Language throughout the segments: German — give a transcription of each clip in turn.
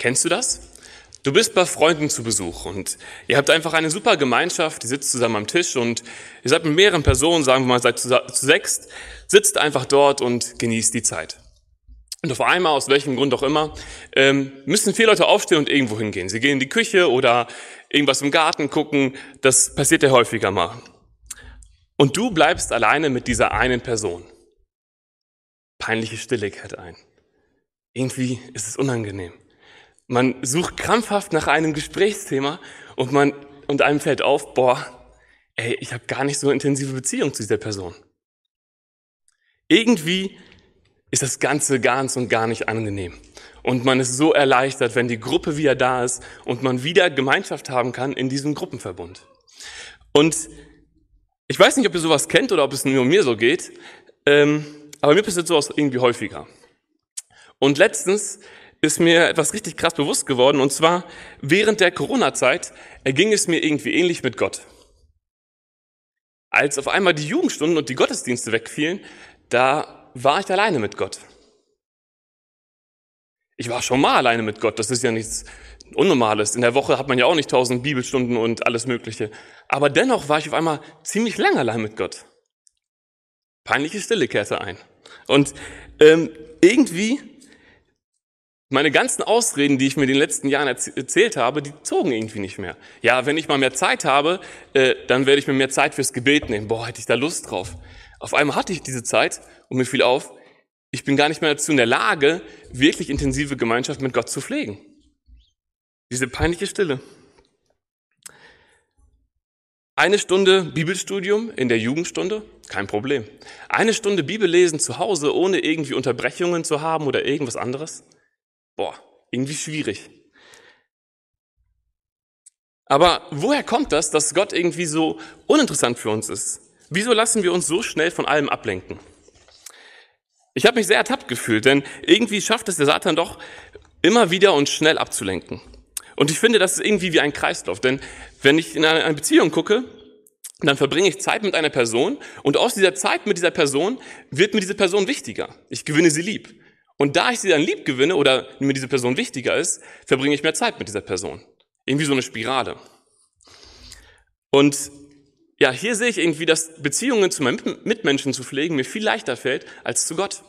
Kennst du das? Du bist bei Freunden zu Besuch und ihr habt einfach eine super Gemeinschaft, die sitzt zusammen am Tisch und ihr seid mit mehreren Personen, sagen wir mal, seid zu, sechst, sitzt einfach dort und genießt die Zeit. Und auf einmal, aus welchem Grund auch immer, ähm, müssen vier Leute aufstehen und irgendwo hingehen. Sie gehen in die Küche oder irgendwas im Garten gucken. Das passiert ja häufiger mal. Und du bleibst alleine mit dieser einen Person. Peinliche Stille kehrt ein. Irgendwie ist es unangenehm. Man sucht krampfhaft nach einem Gesprächsthema und man und einem fällt auf, boah, ey, ich habe gar nicht so intensive Beziehung zu dieser Person. Irgendwie ist das Ganze ganz und gar nicht angenehm. Und man ist so erleichtert, wenn die Gruppe wieder da ist und man wieder Gemeinschaft haben kann in diesem Gruppenverbund. Und ich weiß nicht, ob ihr sowas kennt oder ob es nur mir so geht, ähm, aber mir passiert sowas irgendwie häufiger. Und letztens ist mir etwas richtig krass bewusst geworden. Und zwar während der Corona-Zeit erging es mir irgendwie ähnlich mit Gott. Als auf einmal die Jugendstunden und die Gottesdienste wegfielen, da war ich alleine mit Gott. Ich war schon mal alleine mit Gott. Das ist ja nichts Unnormales. In der Woche hat man ja auch nicht tausend Bibelstunden und alles Mögliche. Aber dennoch war ich auf einmal ziemlich lang allein mit Gott. Peinliche Stille kehrte ein. Und ähm, irgendwie meine ganzen Ausreden, die ich mir in den letzten Jahren erzählt habe, die zogen irgendwie nicht mehr. Ja, wenn ich mal mehr Zeit habe, äh, dann werde ich mir mehr Zeit fürs Gebet nehmen. Boah, hätte ich da Lust drauf. Auf einmal hatte ich diese Zeit und mir fiel auf, ich bin gar nicht mehr dazu in der Lage, wirklich intensive Gemeinschaft mit Gott zu pflegen. Diese peinliche Stille. Eine Stunde Bibelstudium in der Jugendstunde, kein Problem. Eine Stunde Bibellesen zu Hause, ohne irgendwie Unterbrechungen zu haben oder irgendwas anderes, Boah, irgendwie schwierig. Aber woher kommt das, dass Gott irgendwie so uninteressant für uns ist? Wieso lassen wir uns so schnell von allem ablenken? Ich habe mich sehr ertappt gefühlt, denn irgendwie schafft es der Satan doch immer wieder uns schnell abzulenken. Und ich finde, das ist irgendwie wie ein Kreislauf, denn wenn ich in eine Beziehung gucke, dann verbringe ich Zeit mit einer Person und aus dieser Zeit mit dieser Person wird mir diese Person wichtiger. Ich gewinne sie lieb. Und da ich sie dann lieb gewinne oder mir diese Person wichtiger ist, verbringe ich mehr Zeit mit dieser Person. Irgendwie so eine Spirale. Und ja, hier sehe ich irgendwie, dass Beziehungen zu meinen Mitmenschen zu pflegen mir viel leichter fällt als zu Gott.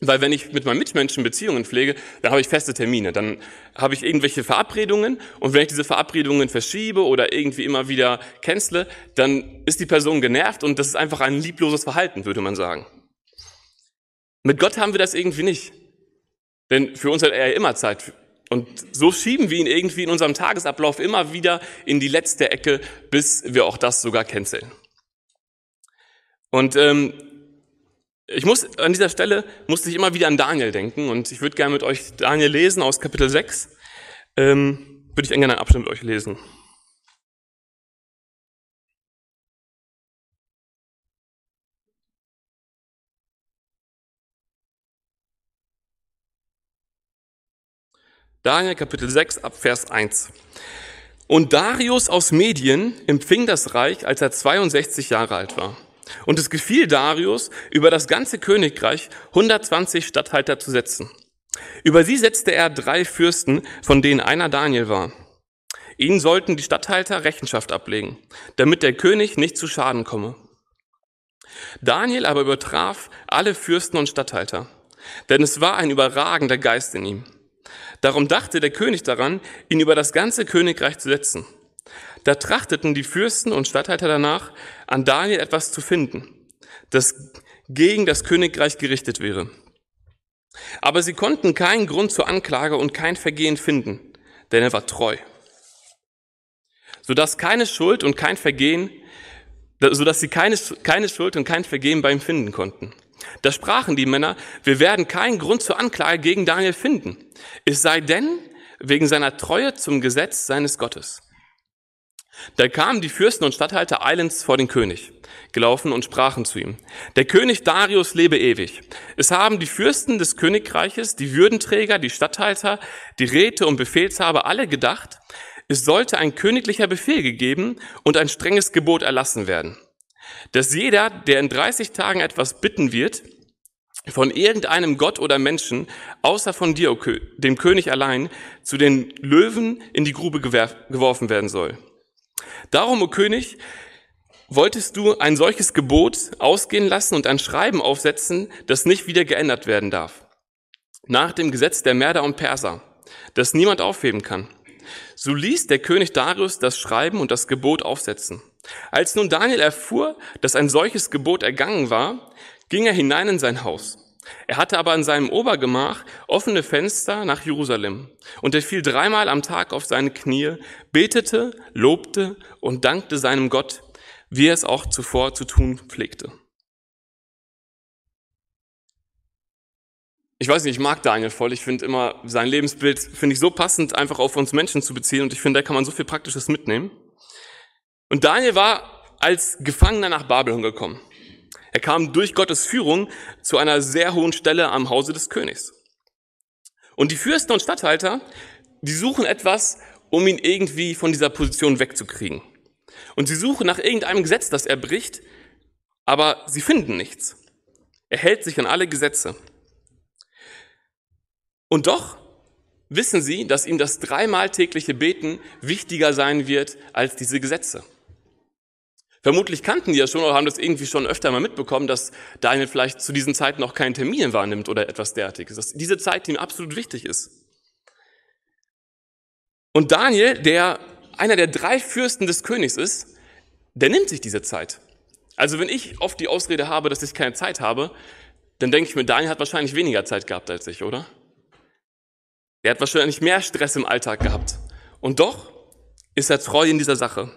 Weil wenn ich mit meinen Mitmenschen Beziehungen pflege, dann habe ich feste Termine, dann habe ich irgendwelche Verabredungen und wenn ich diese Verabredungen verschiebe oder irgendwie immer wieder cancele, dann ist die Person genervt und das ist einfach ein liebloses Verhalten, würde man sagen. Mit Gott haben wir das irgendwie nicht. Denn für uns hat er ja immer Zeit. Und so schieben wir ihn irgendwie in unserem Tagesablauf immer wieder in die letzte Ecke, bis wir auch das sogar canceln. Und ähm, ich muss an dieser Stelle musste ich immer wieder an Daniel denken und ich würde gerne mit euch Daniel lesen aus Kapitel 6. Ähm, würde ich gerne einen Abschnitt mit euch lesen. Daniel Kapitel 6 ab Vers 1. Und Darius aus Medien empfing das Reich, als er 62 Jahre alt war. Und es gefiel Darius, über das ganze Königreich 120 Statthalter zu setzen. Über sie setzte er drei Fürsten, von denen einer Daniel war. Ihnen sollten die Statthalter Rechenschaft ablegen, damit der König nicht zu Schaden komme. Daniel aber übertraf alle Fürsten und Statthalter, denn es war ein überragender Geist in ihm. Darum dachte der König daran, ihn über das ganze Königreich zu setzen. Da trachteten die Fürsten und Statthalter danach, an Daniel etwas zu finden, das gegen das Königreich gerichtet wäre. Aber sie konnten keinen Grund zur Anklage und kein Vergehen finden, denn er war treu. Sodass keine Schuld und kein Vergehen, sodass sie keine, keine Schuld und kein Vergehen bei ihm finden konnten. Da sprachen die Männer, wir werden keinen Grund zur Anklage gegen Daniel finden, es sei denn wegen seiner Treue zum Gesetz seines Gottes. Da kamen die Fürsten und Statthalter eilends vor den König, gelaufen und sprachen zu ihm, der König Darius lebe ewig. Es haben die Fürsten des Königreiches, die Würdenträger, die Statthalter, die Räte und Befehlshaber alle gedacht, es sollte ein königlicher Befehl gegeben und ein strenges Gebot erlassen werden dass jeder, der in 30 Tagen etwas bitten wird, von irgendeinem Gott oder Menschen, außer von dir, dem König allein, zu den Löwen in die Grube geworfen werden soll. Darum, o König, wolltest du ein solches Gebot ausgehen lassen und ein Schreiben aufsetzen, das nicht wieder geändert werden darf. Nach dem Gesetz der Merder und Perser, das niemand aufheben kann. So ließ der König Darius das Schreiben und das Gebot aufsetzen. Als nun Daniel erfuhr, dass ein solches Gebot ergangen war, ging er hinein in sein Haus. Er hatte aber in seinem Obergemach offene Fenster nach Jerusalem. Und er fiel dreimal am Tag auf seine Knie, betete, lobte und dankte seinem Gott, wie er es auch zuvor zu tun pflegte. Ich weiß nicht, ich mag Daniel voll. Ich finde immer, sein Lebensbild finde ich so passend, einfach auf uns Menschen zu beziehen. Und ich finde, da kann man so viel Praktisches mitnehmen. Und Daniel war als Gefangener nach Babylon gekommen. Er kam durch Gottes Führung zu einer sehr hohen Stelle am Hause des Königs. Und die Fürsten und Statthalter, die suchen etwas, um ihn irgendwie von dieser Position wegzukriegen. Und sie suchen nach irgendeinem Gesetz, das er bricht, aber sie finden nichts. Er hält sich an alle Gesetze. Und doch wissen sie, dass ihm das dreimal tägliche Beten wichtiger sein wird als diese Gesetze. Vermutlich kannten die ja schon oder haben das irgendwie schon öfter mal mitbekommen, dass Daniel vielleicht zu diesen Zeiten noch keinen Termin wahrnimmt oder etwas derartiges. Dass diese Zeit ihm absolut wichtig ist. Und Daniel, der einer der drei Fürsten des Königs ist, der nimmt sich diese Zeit. Also wenn ich oft die Ausrede habe, dass ich keine Zeit habe, dann denke ich mir, Daniel hat wahrscheinlich weniger Zeit gehabt als ich, oder? Er hat wahrscheinlich mehr Stress im Alltag gehabt. Und doch ist er treu in dieser Sache.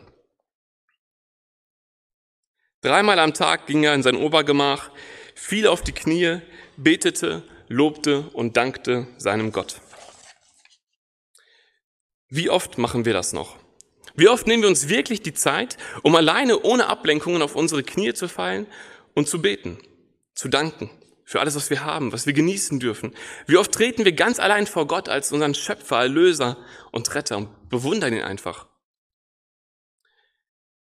Dreimal am Tag ging er in sein Obergemach, fiel auf die Knie, betete, lobte und dankte seinem Gott. Wie oft machen wir das noch? Wie oft nehmen wir uns wirklich die Zeit, um alleine ohne Ablenkungen auf unsere Knie zu fallen und zu beten, zu danken für alles, was wir haben, was wir genießen dürfen? Wie oft treten wir ganz allein vor Gott als unseren Schöpfer, Erlöser und Retter und bewundern ihn einfach?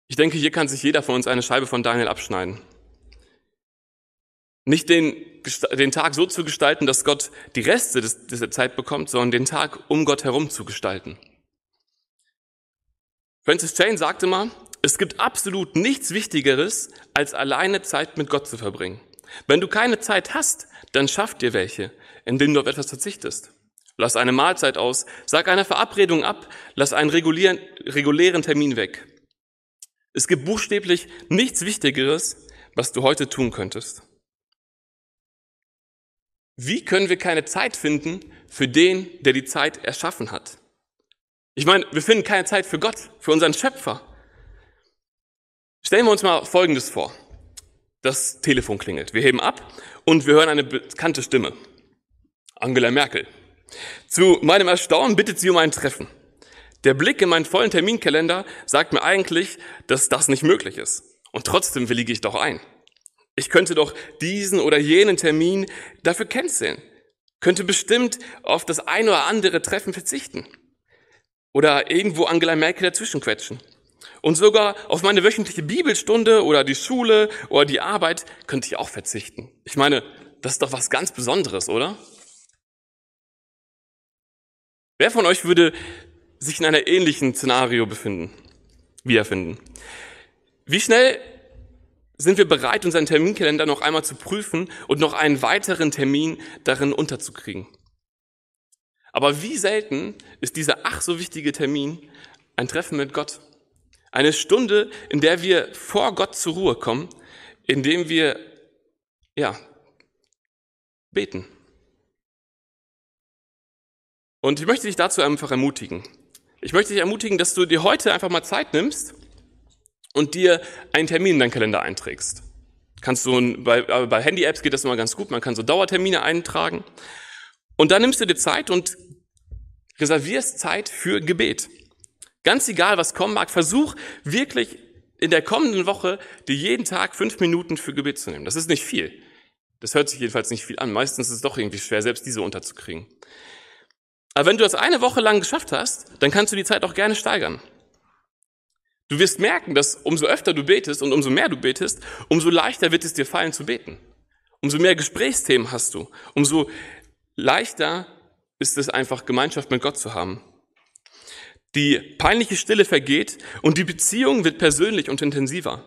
Ich denke, hier kann sich jeder von uns eine Scheibe von Daniel abschneiden. Nicht den, den Tag so zu gestalten, dass Gott die Reste des, dieser Zeit bekommt, sondern den Tag um Gott herum zu gestalten. Francis Jane sagte mal, es gibt absolut nichts Wichtigeres, als alleine Zeit mit Gott zu verbringen. Wenn du keine Zeit hast, dann schaff dir welche, indem du auf etwas verzichtest. Lass eine Mahlzeit aus, sag eine Verabredung ab, lass einen regulären, regulären Termin weg. Es gibt buchstäblich nichts Wichtigeres, was du heute tun könntest. Wie können wir keine Zeit finden für den, der die Zeit erschaffen hat? Ich meine, wir finden keine Zeit für Gott, für unseren Schöpfer. Stellen wir uns mal Folgendes vor. Das Telefon klingelt. Wir heben ab und wir hören eine bekannte Stimme. Angela Merkel. Zu meinem Erstaunen bittet sie um ein Treffen. Der Blick in meinen vollen Terminkalender sagt mir eigentlich, dass das nicht möglich ist. Und trotzdem willige ich doch ein. Ich könnte doch diesen oder jenen Termin dafür canceln. Könnte bestimmt auf das ein oder andere Treffen verzichten. Oder irgendwo Angela Merkel dazwischen quetschen. Und sogar auf meine wöchentliche Bibelstunde oder die Schule oder die Arbeit könnte ich auch verzichten. Ich meine, das ist doch was ganz Besonderes, oder? Wer von euch würde sich in einer ähnlichen Szenario befinden, wiederfinden. Wie schnell sind wir bereit, unseren Terminkalender noch einmal zu prüfen und noch einen weiteren Termin darin unterzukriegen? Aber wie selten ist dieser ach so wichtige Termin ein Treffen mit Gott? Eine Stunde, in der wir vor Gott zur Ruhe kommen, indem wir, ja, beten. Und ich möchte dich dazu einfach ermutigen. Ich möchte dich ermutigen, dass du dir heute einfach mal Zeit nimmst und dir einen Termin in deinen Kalender einträgst. Kannst du, bei, bei Handy-Apps geht das immer ganz gut, man kann so Dauertermine eintragen. Und dann nimmst du dir Zeit und reservierst Zeit für Gebet. Ganz egal, was kommen mag, versuch wirklich in der kommenden Woche dir jeden Tag fünf Minuten für Gebet zu nehmen. Das ist nicht viel. Das hört sich jedenfalls nicht viel an. Meistens ist es doch irgendwie schwer, selbst diese unterzukriegen. Aber wenn du das eine Woche lang geschafft hast, dann kannst du die Zeit auch gerne steigern. Du wirst merken, dass umso öfter du betest und umso mehr du betest, umso leichter wird es dir fallen zu beten. umso mehr Gesprächsthemen hast du, umso leichter ist es einfach, Gemeinschaft mit Gott zu haben. Die peinliche Stille vergeht und die Beziehung wird persönlich und intensiver.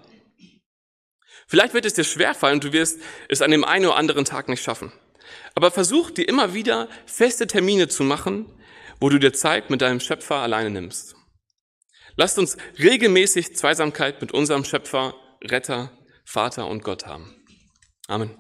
Vielleicht wird es dir schwerfallen und du wirst es an dem einen oder anderen Tag nicht schaffen. Aber versuch dir immer wieder feste Termine zu machen, wo du dir Zeit mit deinem Schöpfer alleine nimmst. Lasst uns regelmäßig Zweisamkeit mit unserem Schöpfer, Retter, Vater und Gott haben. Amen.